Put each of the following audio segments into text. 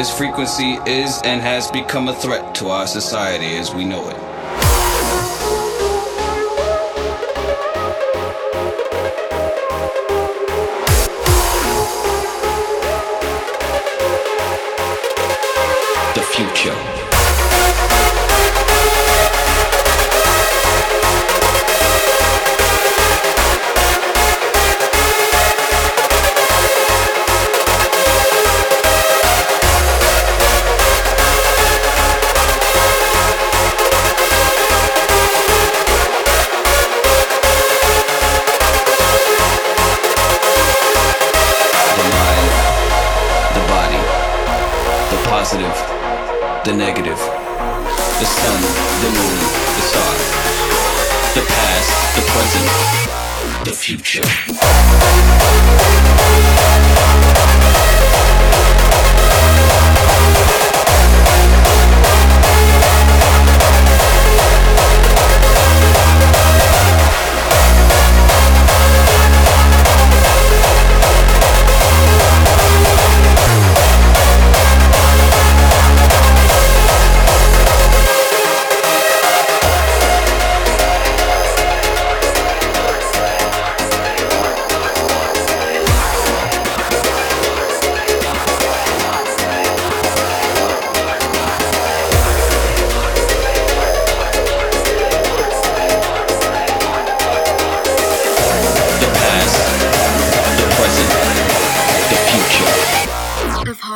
This frequency is and has become a threat to our society as we know it.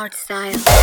Art style.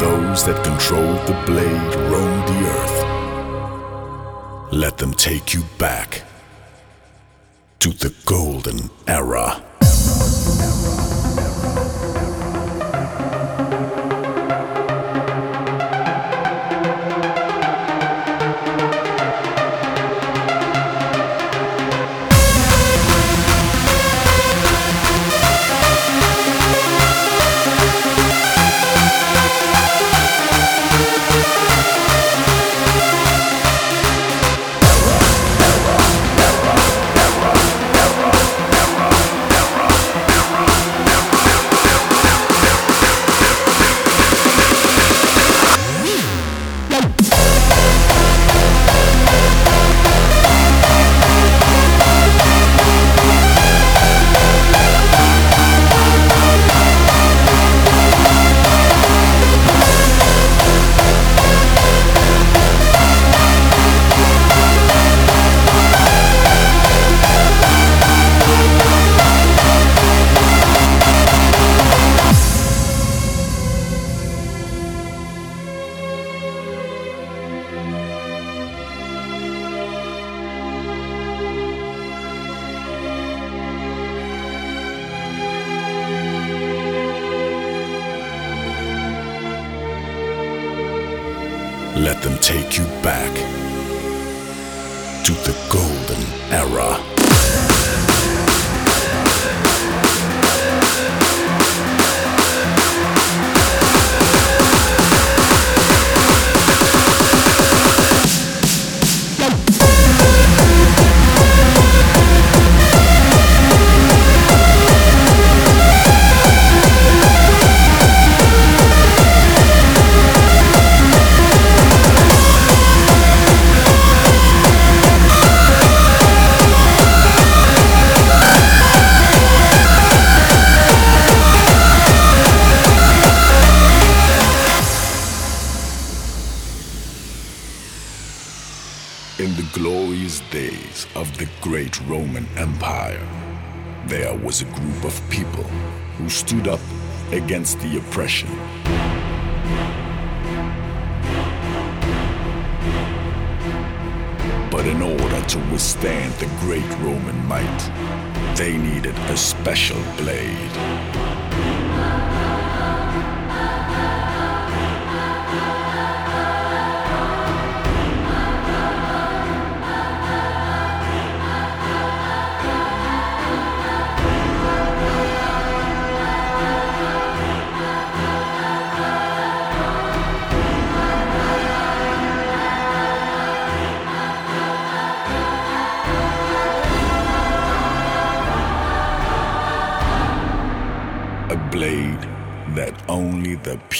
Those that controlled the blade roamed the earth. Let them take you back to the golden era. Great Roman Empire, there was a group of people who stood up against the oppression. But in order to withstand the great Roman might, they needed a special blade.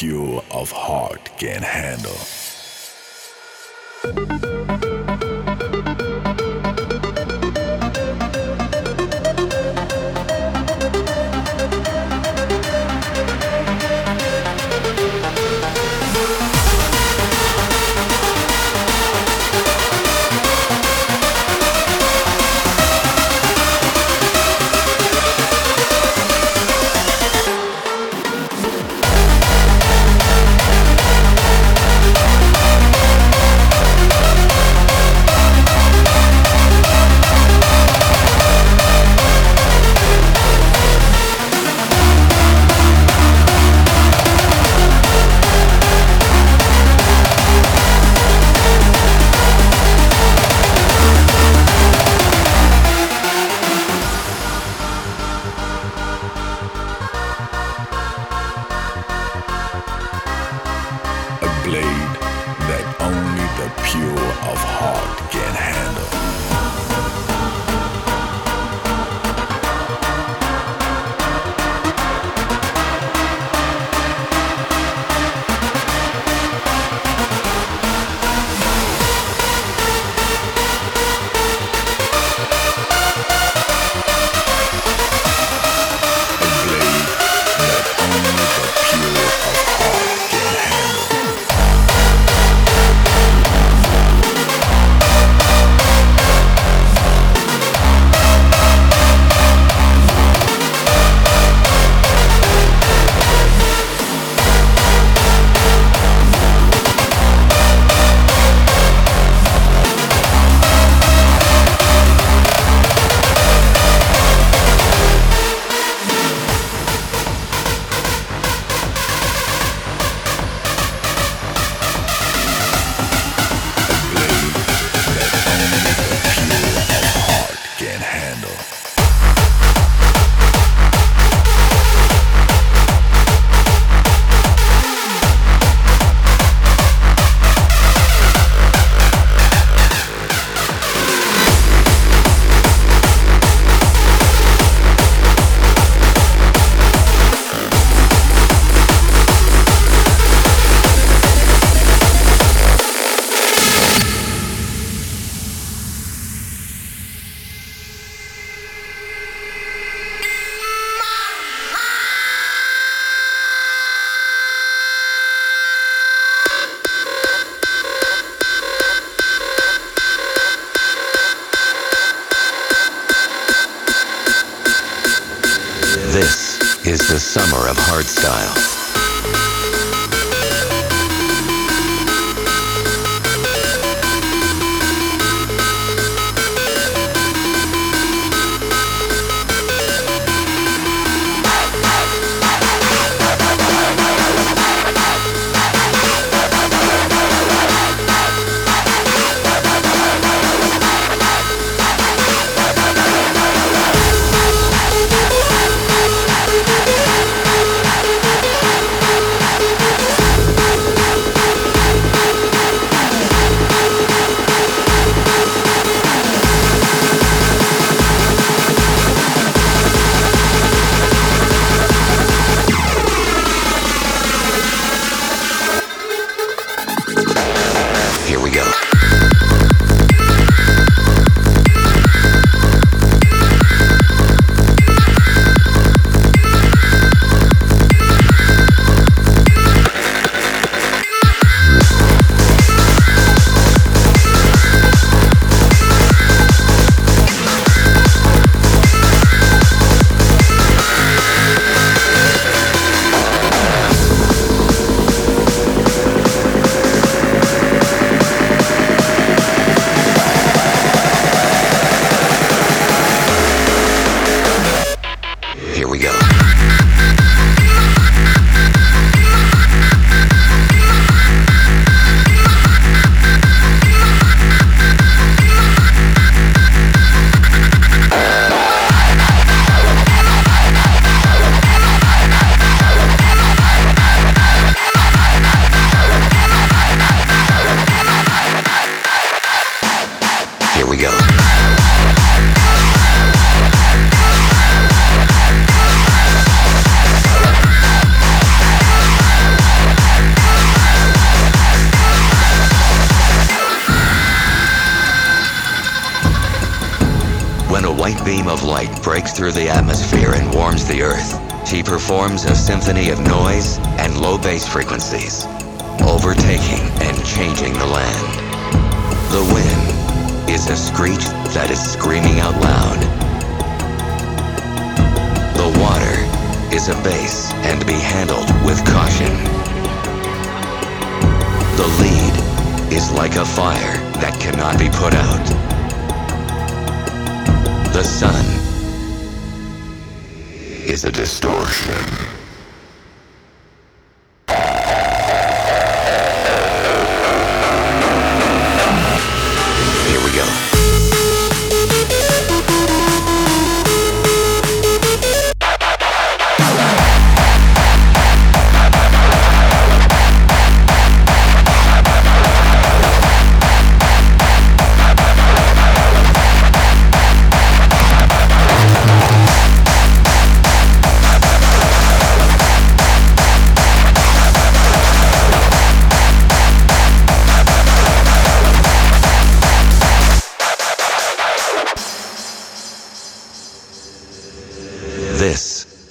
Pure of heart can handle. Symphony of noise and low bass frequencies, overtaking and changing the land. The wind is a screech that is screaming out loud. The water is a bass and be handled with caution. The lead is like a fire that cannot be put out. The sun is a distortion.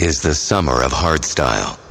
Is the summer of hardstyle.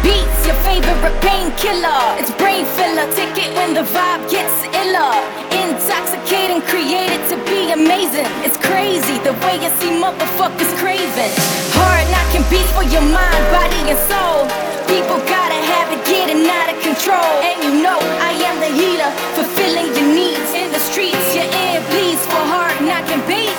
Favorite painkiller. It's brain filler, ticket when the vibe gets iller. Intoxicating, created to be amazing. It's crazy the way you see motherfuckers craving. Hard knocking beats for your mind, body, and soul. People gotta have it getting out of control. And you know I am the healer, fulfilling your needs. In the streets, your ear bleeds for hard knocking beats. Beats.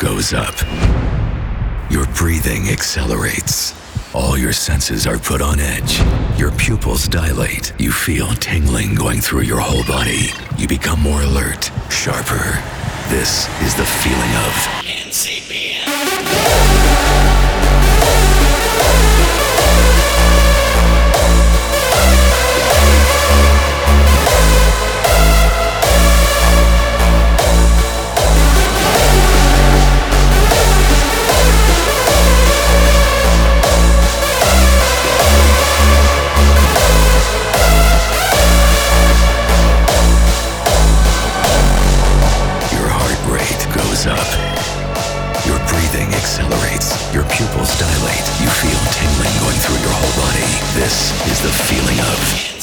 Goes up. Your breathing accelerates. All your senses are put on edge. Your pupils dilate. You feel tingling going through your whole body. You become more alert, sharper. This is the feeling of Your accelerates. Your pupils dilate. You feel tingling going through your whole body. This is the feeling of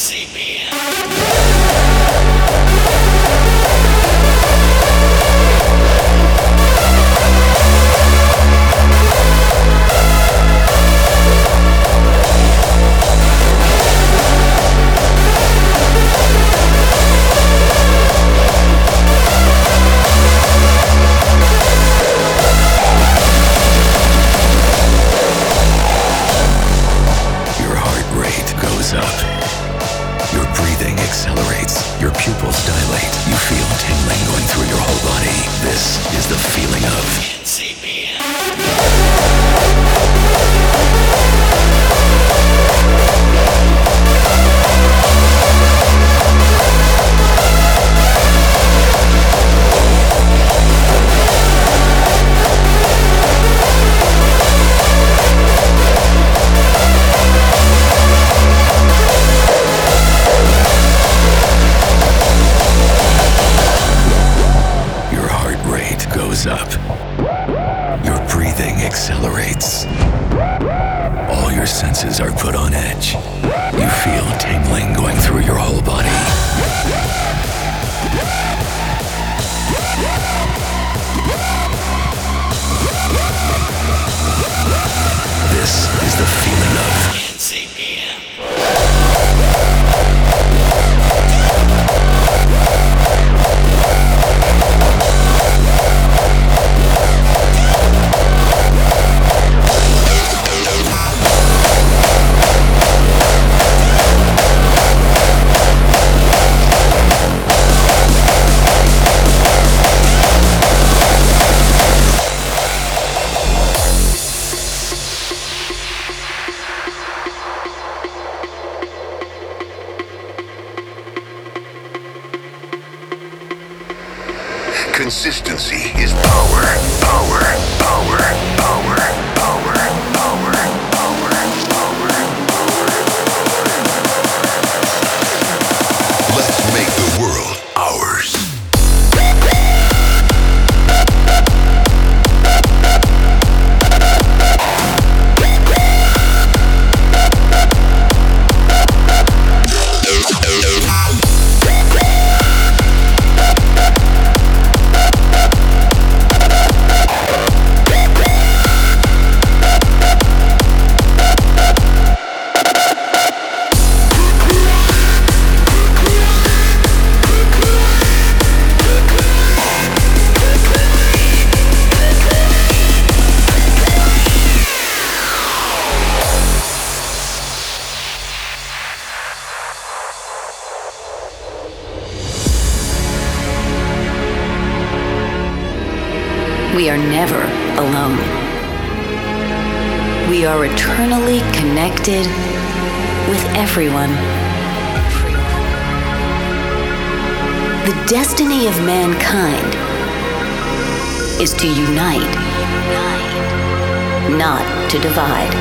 eternally connected with everyone. The destiny of mankind is to unite, not to divide.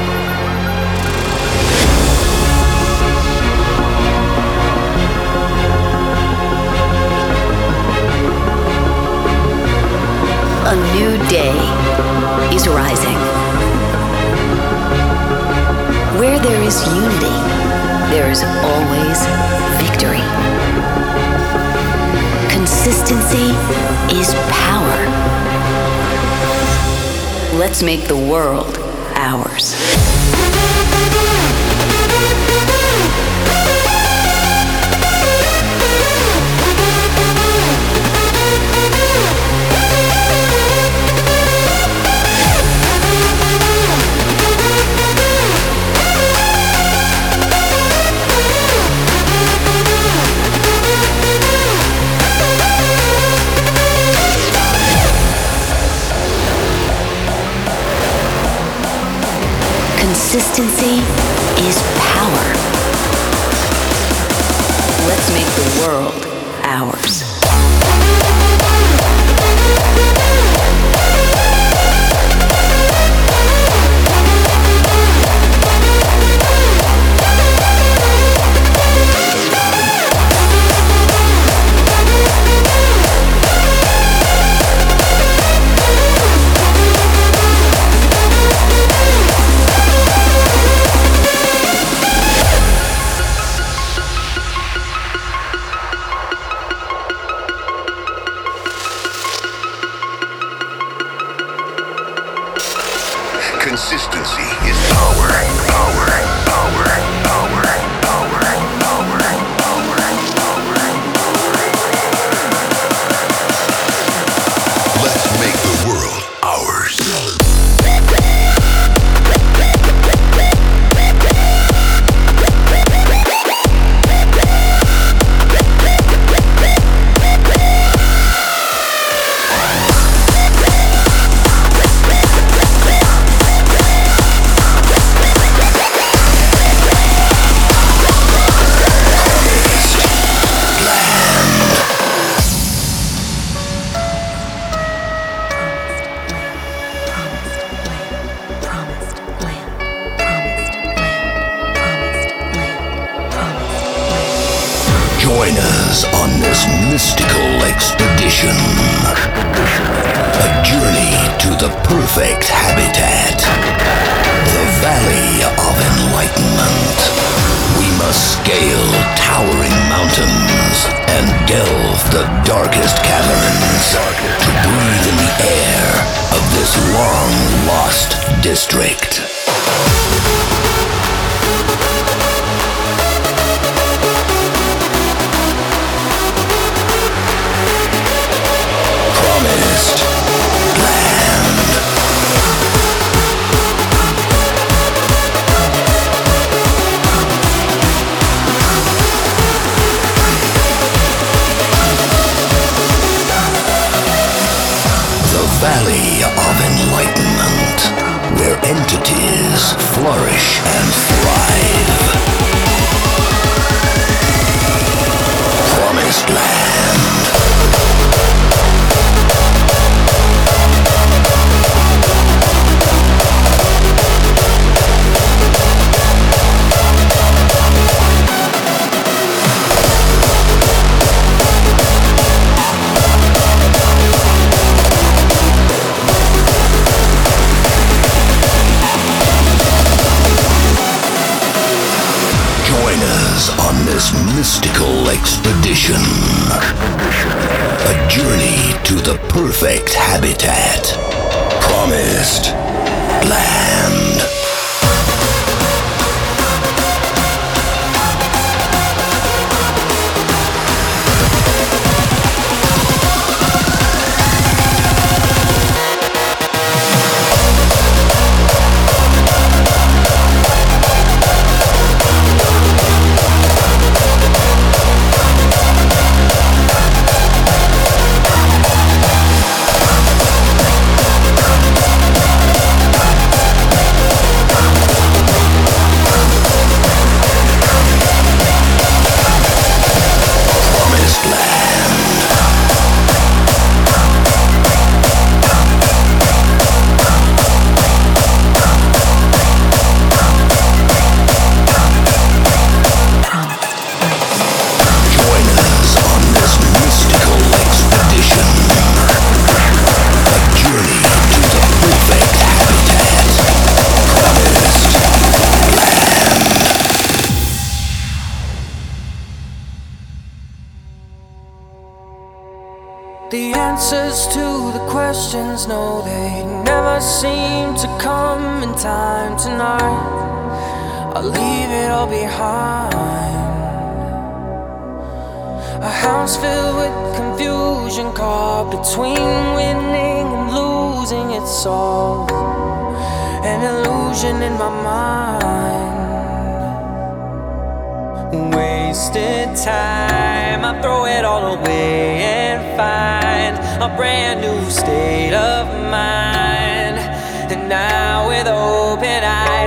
A new day is rising. Where there is unity, there is always victory. Consistency is power. Let's make the world ours. Consistency is power. Let's make the world ours. answers to the questions, no, they never seem to come in time tonight. I'll leave it all behind. A house filled with confusion, caught between winning and losing its all. An illusion in my mind. Wasted time, I throw it all away and find a brand new state of mind. And now with open eyes.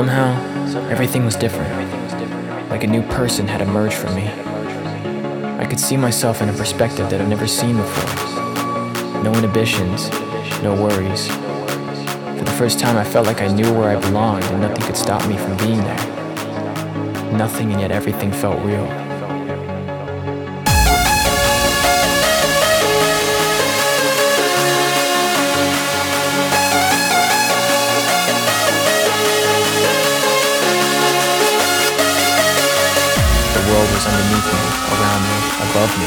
Somehow, everything was different. Like a new person had emerged from me. I could see myself in a perspective that I've never seen before. No inhibitions, no worries. For the first time, I felt like I knew where I belonged and nothing could stop me from being there. Nothing and yet everything felt real. Above me.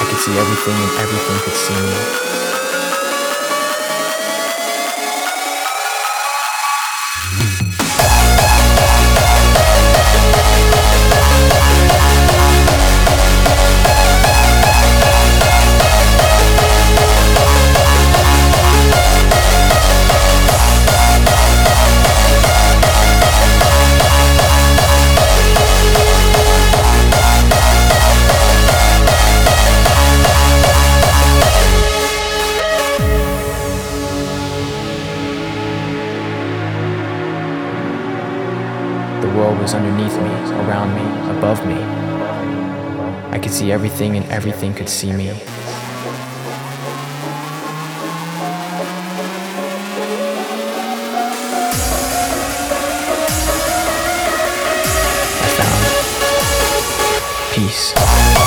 I could see everything and everything could see me. Everything and everything could see me. I found peace.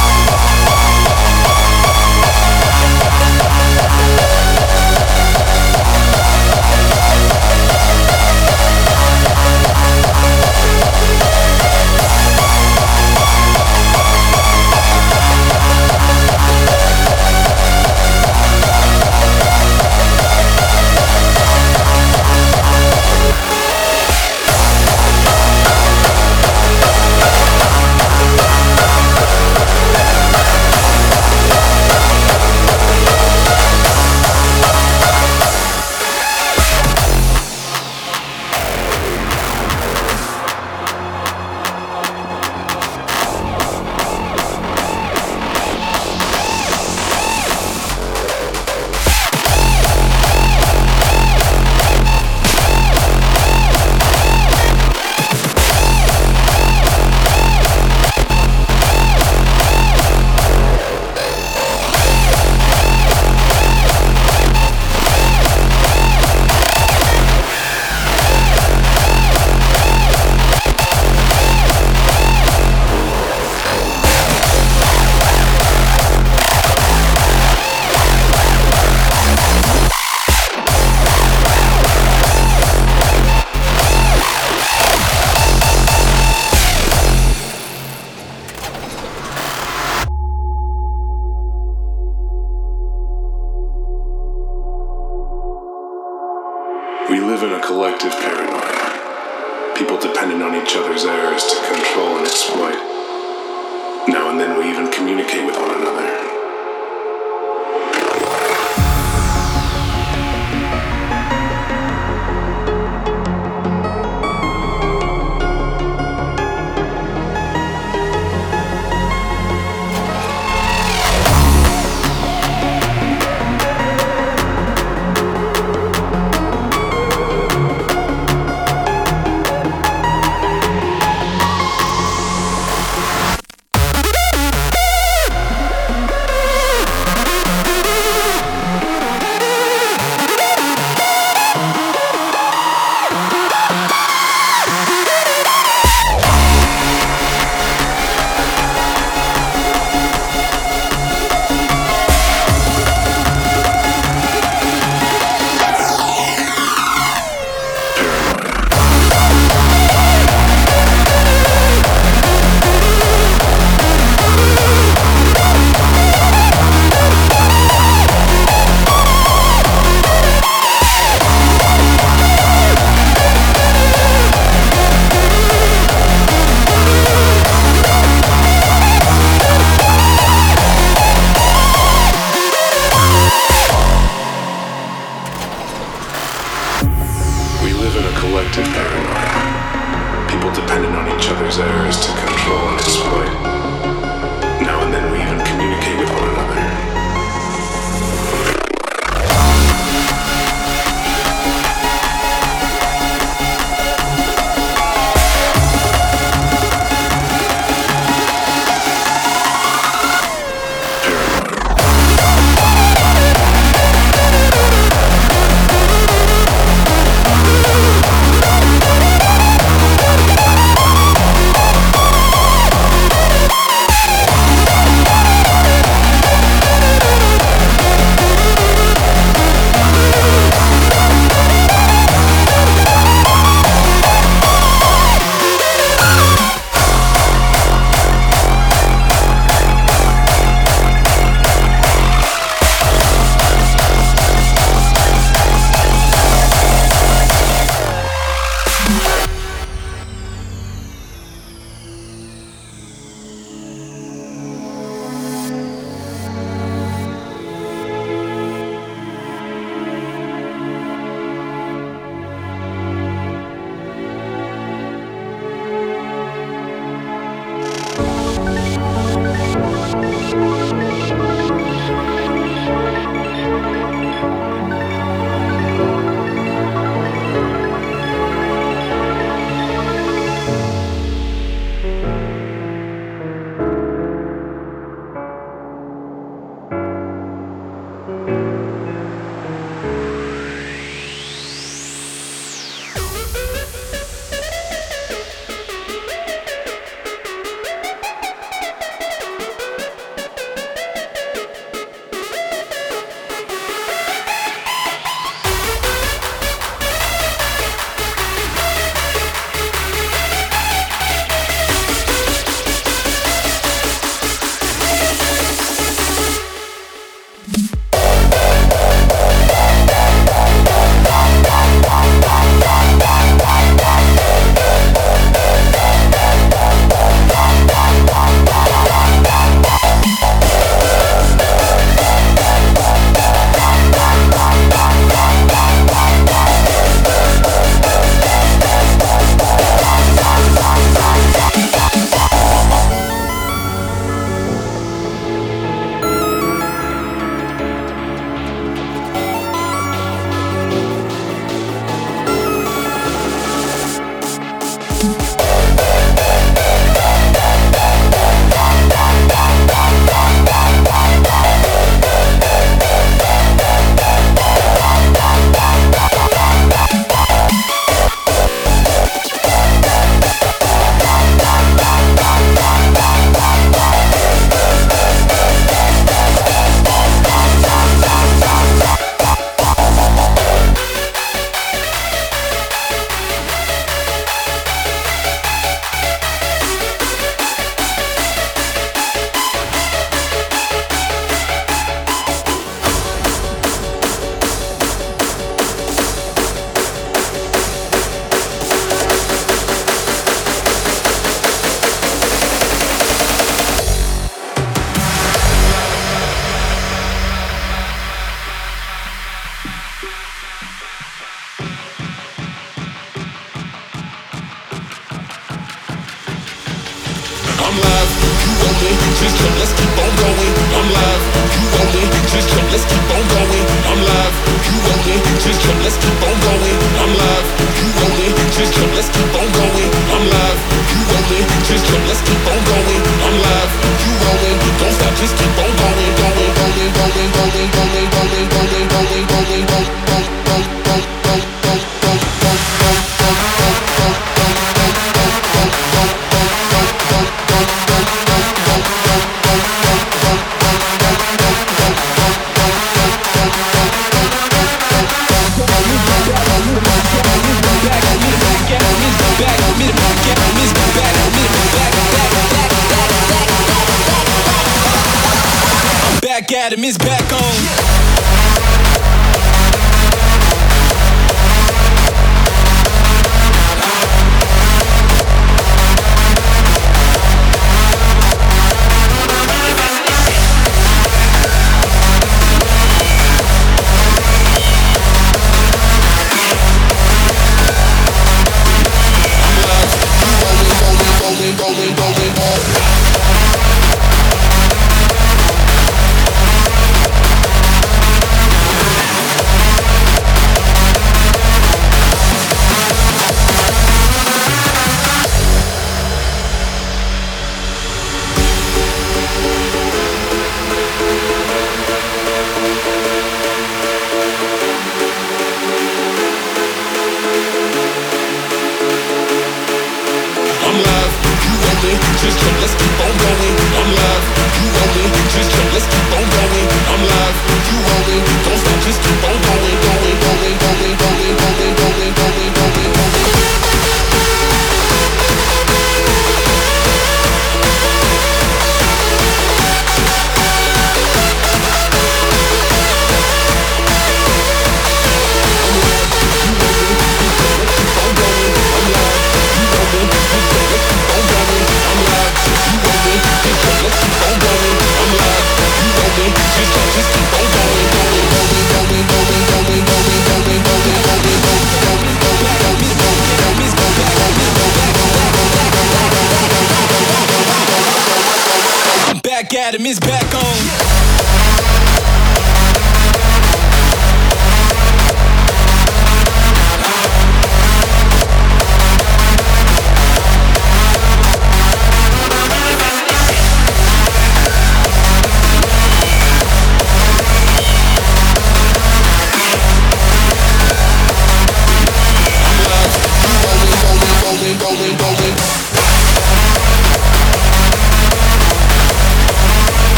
academy's back on.